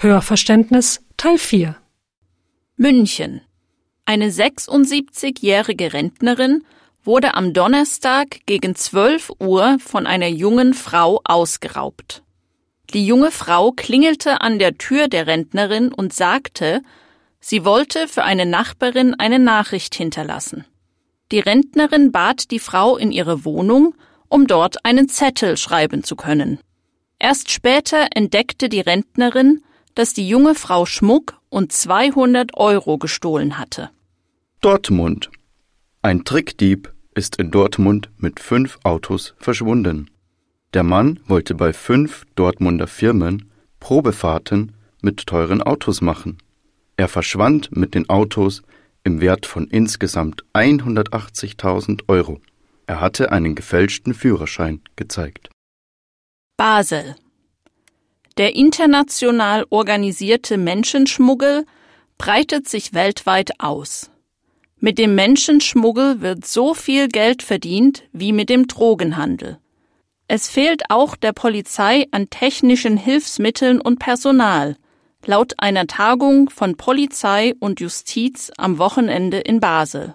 Hörverständnis Teil 4 München. Eine 76-jährige Rentnerin wurde am Donnerstag gegen 12 Uhr von einer jungen Frau ausgeraubt. Die junge Frau klingelte an der Tür der Rentnerin und sagte, sie wollte für eine Nachbarin eine Nachricht hinterlassen. Die Rentnerin bat die Frau in ihre Wohnung, um dort einen Zettel schreiben zu können. Erst später entdeckte die Rentnerin, dass die junge Frau Schmuck und 200 Euro gestohlen hatte. Dortmund. Ein Trickdieb ist in Dortmund mit fünf Autos verschwunden. Der Mann wollte bei fünf Dortmunder Firmen Probefahrten mit teuren Autos machen. Er verschwand mit den Autos im Wert von insgesamt 180.000 Euro. Er hatte einen gefälschten Führerschein gezeigt. Basel. Der international organisierte Menschenschmuggel breitet sich weltweit aus. Mit dem Menschenschmuggel wird so viel Geld verdient wie mit dem Drogenhandel. Es fehlt auch der Polizei an technischen Hilfsmitteln und Personal, laut einer Tagung von Polizei und Justiz am Wochenende in Basel.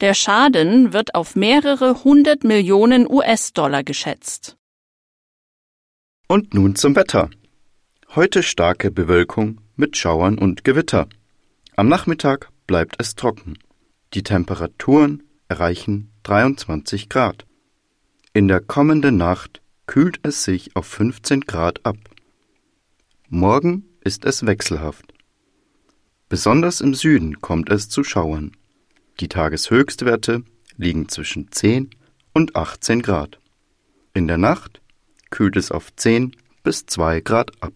Der Schaden wird auf mehrere hundert Millionen US-Dollar geschätzt. Und nun zum Wetter. Heute starke Bewölkung mit Schauern und Gewitter. Am Nachmittag bleibt es trocken. Die Temperaturen erreichen 23 Grad. In der kommenden Nacht kühlt es sich auf 15 Grad ab. Morgen ist es wechselhaft. Besonders im Süden kommt es zu Schauern. Die Tageshöchstwerte liegen zwischen 10 und 18 Grad. In der Nacht kühlt es auf 10 bis 2 Grad ab.